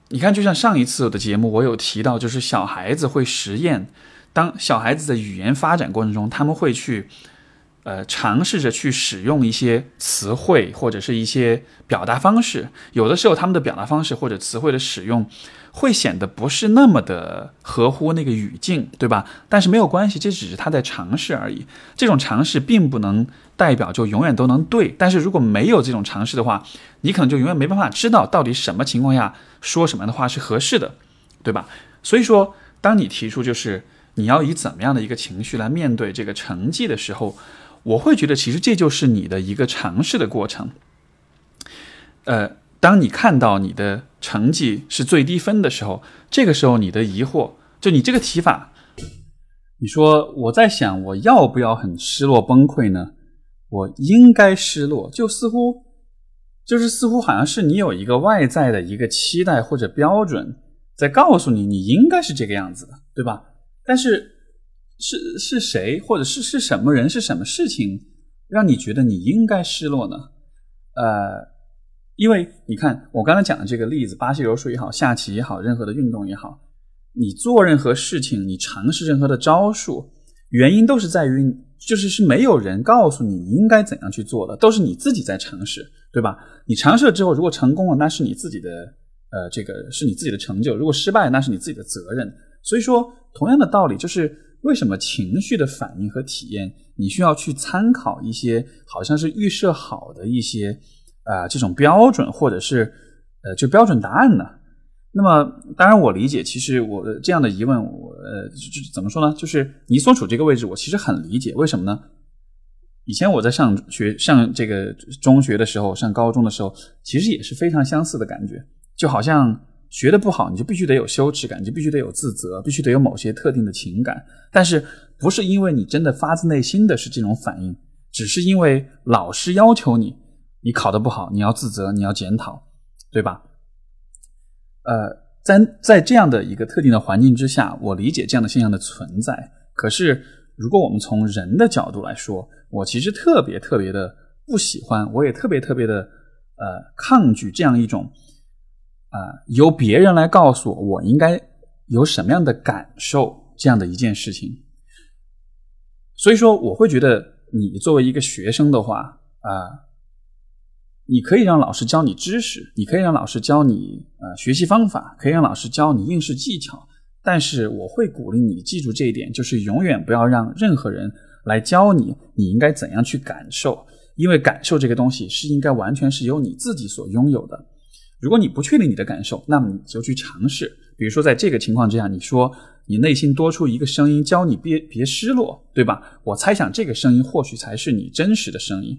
你看，就像上一次的节目，我有提到，就是小孩子会实验，当小孩子的语言发展过程中，他们会去，呃，尝试着去使用一些词汇或者是一些表达方式，有的时候他们的表达方式或者词汇的使用。会显得不是那么的合乎那个语境，对吧？但是没有关系，这只是他在尝试而已。这种尝试并不能代表就永远都能对。但是如果没有这种尝试的话，你可能就永远没办法知道到底什么情况下说什么样的话是合适的，对吧？所以说，当你提出就是你要以怎么样的一个情绪来面对这个成绩的时候，我会觉得其实这就是你的一个尝试的过程。呃。当你看到你的成绩是最低分的时候，这个时候你的疑惑，就你这个提法，你说我在想我要不要很失落崩溃呢？我应该失落，就似乎就是似乎好像是你有一个外在的一个期待或者标准在告诉你你应该是这个样子的，对吧？但是是是谁或者是是什么人是什么事情让你觉得你应该失落呢？呃。因为你看，我刚才讲的这个例子，巴西柔术也好，下棋也好，任何的运动也好，你做任何事情，你尝试任何的招数，原因都是在于，就是是没有人告诉你应该怎样去做的，都是你自己在尝试，对吧？你尝试了之后，如果成功了，那是你自己的，呃，这个是你自己的成就；如果失败，那是你自己的责任。所以说，同样的道理，就是为什么情绪的反应和体验，你需要去参考一些好像是预设好的一些。啊，这种标准或者是呃，就标准答案呢？那么，当然我理解，其实我这样的疑问，我呃，就怎么说呢？就是你所处这个位置，我其实很理解。为什么呢？以前我在上学、上这个中学的时候，上高中的时候，其实也是非常相似的感觉。就好像学的不好，你就必须得有羞耻感，就必须得有自责，必须得有某些特定的情感。但是，不是因为你真的发自内心的是这种反应，只是因为老师要求你。你考得不好，你要自责，你要检讨，对吧？呃，在在这样的一个特定的环境之下，我理解这样的现象的存在。可是，如果我们从人的角度来说，我其实特别特别的不喜欢，我也特别特别的呃抗拒这样一种啊由别人来告诉我我应该有什么样的感受这样的一件事情。所以说，我会觉得你作为一个学生的话啊。你可以让老师教你知识，你可以让老师教你呃学习方法，可以让老师教你应试技巧。但是我会鼓励你记住这一点，就是永远不要让任何人来教你你应该怎样去感受，因为感受这个东西是应该完全是由你自己所拥有的。如果你不确定你的感受，那么你就去尝试。比如说在这个情况之下，你说你内心多出一个声音教你别别失落，对吧？我猜想这个声音或许才是你真实的声音。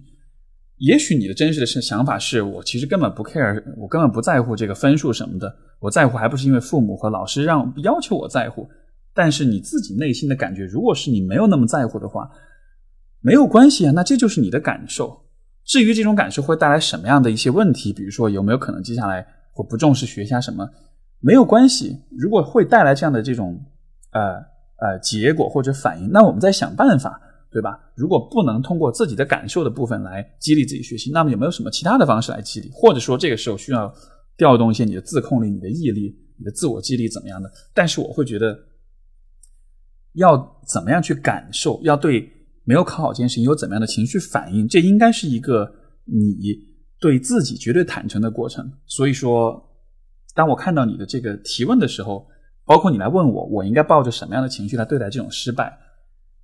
也许你的真实的是想法是我其实根本不 care，我根本不在乎这个分数什么的，我在乎还不是因为父母和老师让要求我在乎。但是你自己内心的感觉，如果是你没有那么在乎的话，没有关系啊，那这就是你的感受。至于这种感受会带来什么样的一些问题，比如说有没有可能接下来会不重视学下什么，没有关系。如果会带来这样的这种呃呃结果或者反应，那我们再想办法，对吧？如果不能通过自己的感受的部分来激励自己学习，那么有没有什么其他的方式来激励？或者说这个时候需要调动一些你的自控力、你的毅力、你的自我激励怎么样的？但是我会觉得要怎么样去感受，要对。没有考好这件事情有怎么样的情绪反应？这应该是一个你对自己绝对坦诚的过程。所以说，当我看到你的这个提问的时候，包括你来问我，我应该抱着什么样的情绪来对待这种失败？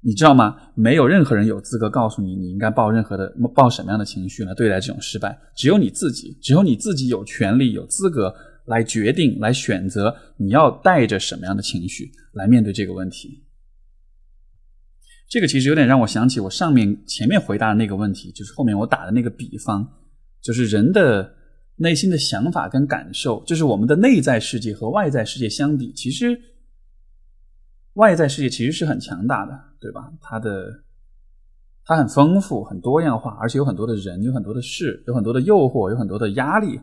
你知道吗？没有任何人有资格告诉你你应该抱任何的抱什么样的情绪来对待这种失败。只有你自己，只有你自己有权利、有资格来决定、来选择你要带着什么样的情绪来面对这个问题。这个其实有点让我想起我上面前面回答的那个问题，就是后面我打的那个比方，就是人的内心的想法跟感受，就是我们的内在世界和外在世界相比，其实外在世界其实是很强大的，对吧？它的它很丰富、很多样化，而且有很多的人、有很多的事、有很多的诱惑、有很多的压力。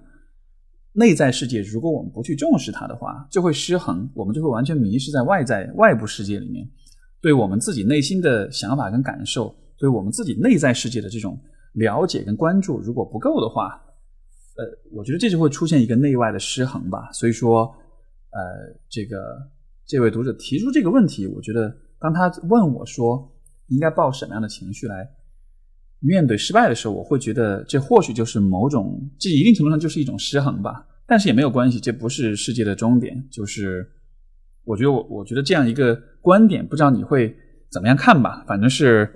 内在世界如果我们不去重视它的话，就会失衡，我们就会完全迷失在外在外部世界里面。对我们自己内心的想法跟感受，对我们自己内在世界的这种了解跟关注，如果不够的话，呃，我觉得这就会出现一个内外的失衡吧。所以说，呃，这个这位读者提出这个问题，我觉得当他问我说应该抱什么样的情绪来面对失败的时候，我会觉得这或许就是某种，这一定程度上就是一种失衡吧。但是也没有关系，这不是世界的终点，就是。我觉得我我觉得这样一个观点，不知道你会怎么样看吧？反正是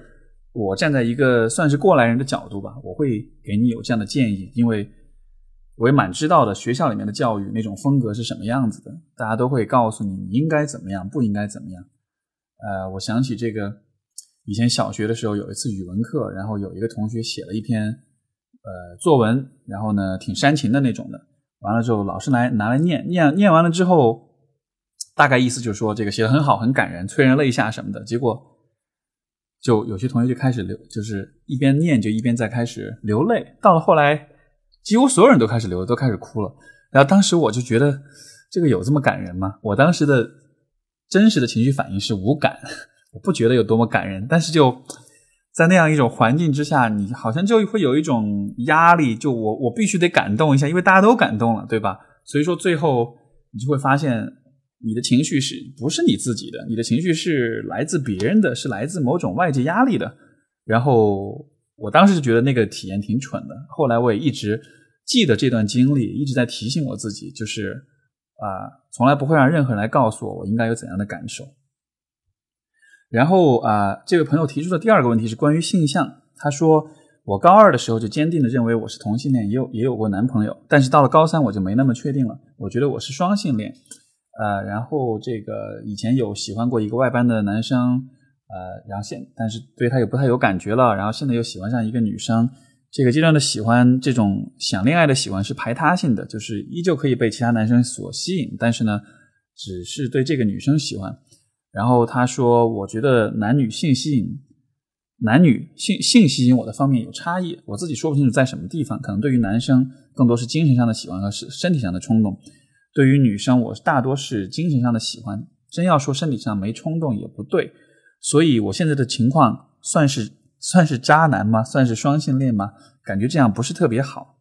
我站在一个算是过来人的角度吧，我会给你有这样的建议，因为我也蛮知道的，学校里面的教育那种风格是什么样子的，大家都会告诉你你应该怎么样，不应该怎么样。呃，我想起这个以前小学的时候有一次语文课，然后有一个同学写了一篇呃作文，然后呢挺煽情的那种的，完了之后老师来拿来念念念完了之后。大概意思就是说，这个写的很好，很感人，催人泪下什么的。结果，就有些同学就开始流，就是一边念就一边在开始流泪。到了后来，几乎所有人都开始流，都开始哭了。然后当时我就觉得，这个有这么感人吗？我当时的真实的情绪反应是无感，我不觉得有多么感人。但是就在那样一种环境之下，你好像就会有一种压力，就我我必须得感动一下，因为大家都感动了，对吧？所以说最后你就会发现。你的情绪是不是你自己的？你的情绪是来自别人的，是来自某种外界压力的。然后我当时就觉得那个体验挺蠢的。后来我也一直记得这段经历，一直在提醒我自己，就是啊，从来不会让任何人来告诉我我应该有怎样的感受。然后啊，这位朋友提出的第二个问题是关于性向。他说，我高二的时候就坚定的认为我是同性恋，也有也有过男朋友，但是到了高三我就没那么确定了。我觉得我是双性恋。呃，然后这个以前有喜欢过一个外班的男生，呃，然后现但是对他也不太有感觉了，然后现在又喜欢上一个女生，这个阶段的喜欢，这种想恋爱的喜欢是排他性的，就是依旧可以被其他男生所吸引，但是呢，只是对这个女生喜欢。然后他说，我觉得男女性吸引，男女性性吸引我的方面有差异，我自己说不清楚在什么地方，可能对于男生更多是精神上的喜欢和是身体上的冲动。对于女生，我大多是精神上的喜欢，真要说身体上没冲动也不对，所以我现在的情况算是算是渣男吗？算是双性恋吗？感觉这样不是特别好。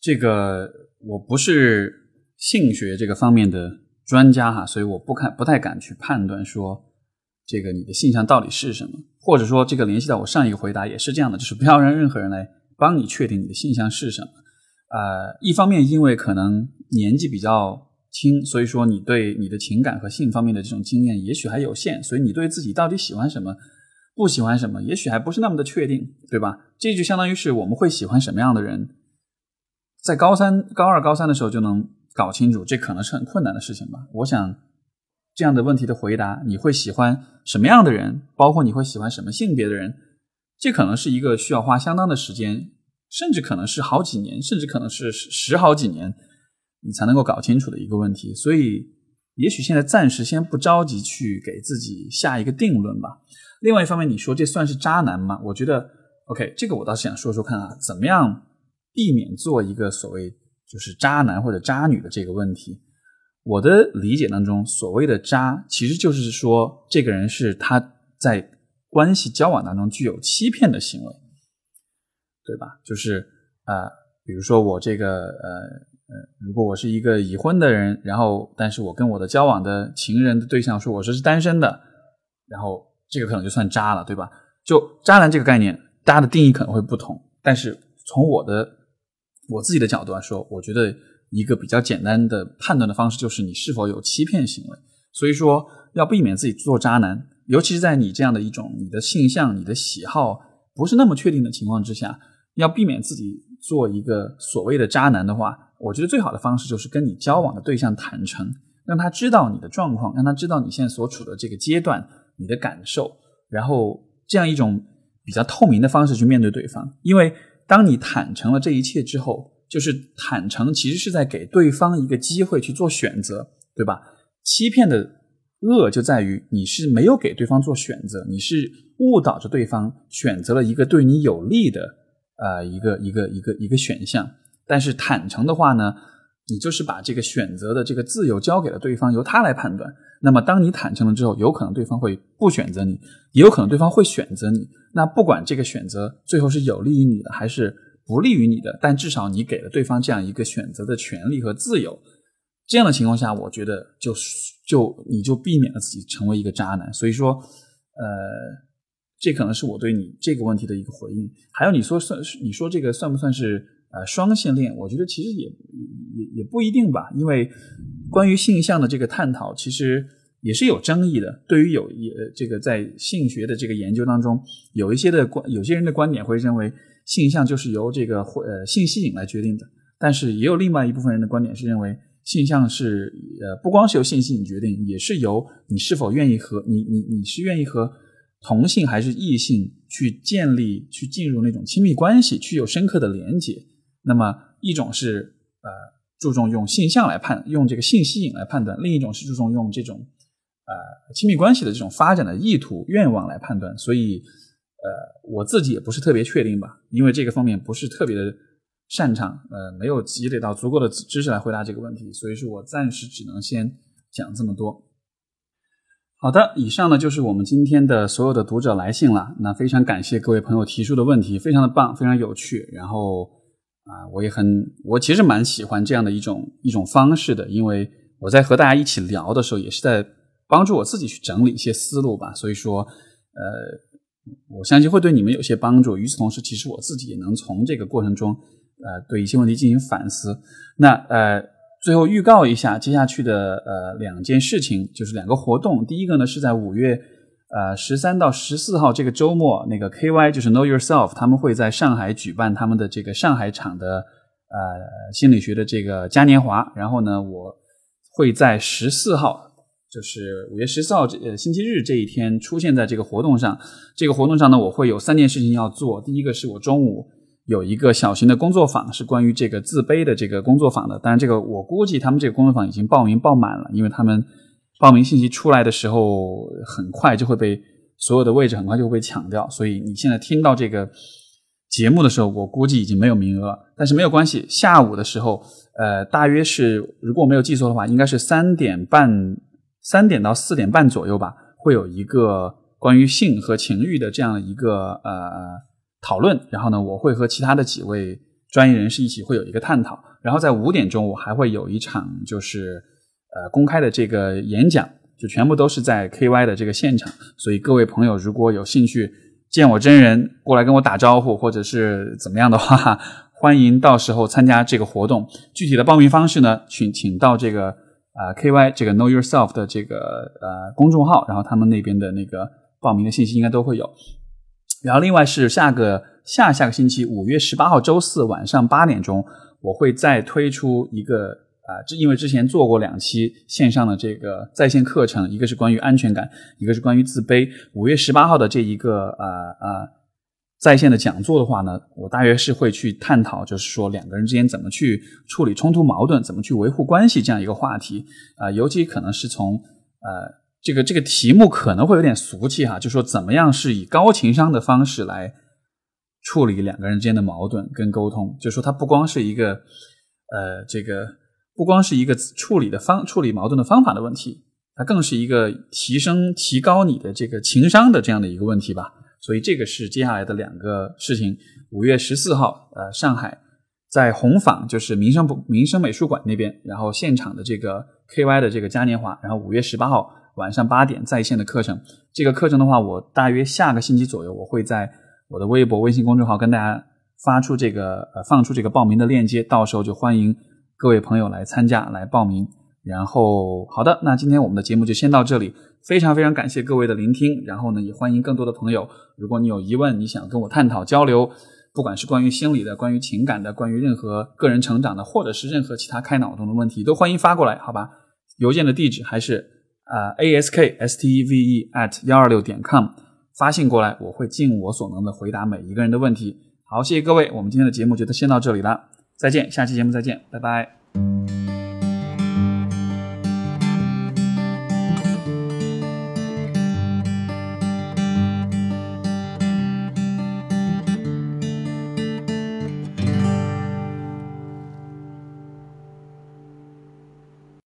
这个我不是性学这个方面的专家哈，所以我不看不太敢去判断说这个你的性向到底是什么，或者说这个联系到我上一个回答也是这样的，就是不要让任何人来帮你确定你的性向是什么。呃，一方面因为可能。年纪比较轻，所以说你对你的情感和性方面的这种经验也许还有限，所以你对自己到底喜欢什么、不喜欢什么，也许还不是那么的确定，对吧？这就相当于是我们会喜欢什么样的人，在高三、高二、高三的时候就能搞清楚，这可能是很困难的事情吧？我想这样的问题的回答，你会喜欢什么样的人，包括你会喜欢什么性别的人，这可能是一个需要花相当的时间甚至可能是好几年，甚至可能是十好几年，你才能够搞清楚的一个问题。所以，也许现在暂时先不着急去给自己下一个定论吧。另外一方面，你说这算是渣男吗？我觉得，OK，这个我倒是想说说看啊，怎么样避免做一个所谓就是渣男或者渣女的这个问题。我的理解当中，所谓的渣，其实就是说这个人是他在关系交往当中具有欺骗的行为。对吧？就是啊，比如说我这个呃呃，如果我是一个已婚的人，然后但是我跟我的交往的情人的对象说我是是单身的，然后这个可能就算渣了，对吧？就渣男这个概念，大家的定义可能会不同，但是从我的我自己的角度来说，我觉得一个比较简单的判断的方式就是你是否有欺骗行为。所以说要避免自己做渣男，尤其是在你这样的一种你的性向、你的喜好不是那么确定的情况之下。要避免自己做一个所谓的渣男的话，我觉得最好的方式就是跟你交往的对象坦诚，让他知道你的状况，让他知道你现在所处的这个阶段，你的感受，然后这样一种比较透明的方式去面对对方。因为当你坦诚了这一切之后，就是坦诚其实是在给对方一个机会去做选择，对吧？欺骗的恶就在于你是没有给对方做选择，你是误导着对方选择了一个对你有利的。呃，一个一个一个一个选项，但是坦诚的话呢，你就是把这个选择的这个自由交给了对方，由他来判断。那么，当你坦诚了之后，有可能对方会不选择你，也有可能对方会选择你。那不管这个选择最后是有利于你的，还是不利于你的，但至少你给了对方这样一个选择的权利和自由。这样的情况下，我觉得就就你就避免了自己成为一个渣男。所以说，呃。这可能是我对你这个问题的一个回应。还有你说算，你说这个算不算是呃双性恋？我觉得其实也也也不一定吧。因为关于性向的这个探讨，其实也是有争议的。对于有也这个在性学的这个研究当中，有一些的观，有些人的观点会认为性向就是由这个呃性吸引来决定的。但是也有另外一部分人的观点是认为性向是呃不光是由性吸引决定，也是由你是否愿意和你你你是愿意和。同性还是异性去建立、去进入那种亲密关系，去有深刻的连接。那么一种是呃注重用性向来判，用这个性吸引来判断；另一种是注重用这种呃亲密关系的这种发展的意图、愿望来判断。所以呃我自己也不是特别确定吧，因为这个方面不是特别的擅长，呃没有积累到足够的知识来回答这个问题，所以说我暂时只能先讲这么多。好的，以上呢就是我们今天的所有的读者来信了。那非常感谢各位朋友提出的问题，非常的棒，非常有趣。然后啊，我也很，我其实蛮喜欢这样的一种一种方式的，因为我在和大家一起聊的时候，也是在帮助我自己去整理一些思路吧。所以说，呃，我相信会对你们有些帮助。与此同时，其实我自己也能从这个过程中，呃，对一些问题进行反思。那呃。最后预告一下，接下去的呃两件事情就是两个活动。第一个呢是在五月呃十三到十四号这个周末，那个 KY 就是 Know Yourself，他们会在上海举办他们的这个上海场的呃心理学的这个嘉年华。然后呢，我会在十四号，就是五月十四号这呃星期日这一天出现在这个活动上。这个活动上呢，我会有三件事情要做。第一个是我中午。有一个小型的工作坊是关于这个自卑的这个工作坊的，当然这个我估计他们这个工作坊已经报名报满了，因为他们报名信息出来的时候很快就会被所有的位置很快就会被抢掉，所以你现在听到这个节目的时候，我估计已经没有名额，但是没有关系，下午的时候，呃，大约是如果没有记错的话，应该是三点半三点到四点半左右吧，会有一个关于性和情欲的这样一个呃。讨论，然后呢，我会和其他的几位专业人士一起会有一个探讨，然后在五点钟我还会有一场就是呃公开的这个演讲，就全部都是在 KY 的这个现场，所以各位朋友如果有兴趣见我真人过来跟我打招呼，或者是怎么样的话，欢迎到时候参加这个活动。具体的报名方式呢，请请到这个啊 KY 这个 Know Yourself 的这个呃公众号，然后他们那边的那个报名的信息应该都会有。然后，另外是下个下下个星期五月十八号周四晚上八点钟，我会再推出一个啊，这因为之前做过两期线上的这个在线课程，一个是关于安全感，一个是关于自卑。五月十八号的这一个啊啊在线的讲座的话呢，我大约是会去探讨，就是说两个人之间怎么去处理冲突矛盾，怎么去维护关系这样一个话题啊，尤其可能是从呃这个这个题目可能会有点俗气哈，就说怎么样是以高情商的方式来处理两个人之间的矛盾跟沟通，就说它不光是一个呃这个不光是一个处理的方处理矛盾的方法的问题，它更是一个提升提高你的这个情商的这样的一个问题吧。所以这个是接下来的两个事情。五月十四号，呃，上海在红坊，就是民生部民生美术馆那边，然后现场的这个 KY 的这个嘉年华。然后五月十八号晚上八点在线的课程。这个课程的话，我大约下个星期左右，我会在我的微博、微信公众号跟大家发出这个呃放出这个报名的链接，到时候就欢迎各位朋友来参加来报名。然后好的，那今天我们的节目就先到这里。非常非常感谢各位的聆听，然后呢，也欢迎更多的朋友。如果你有疑问，你想跟我探讨交流，不管是关于心理的、关于情感的、关于任何个人成长的，或者是任何其他开脑洞的问题，都欢迎发过来，好吧？邮件的地址还是啊 a s k s t e v e at 幺二六点 com，发信过来，我会尽我所能的回答每一个人的问题。好，谢谢各位，我们今天的节目就先到这里了，再见，下期节目再见，拜拜。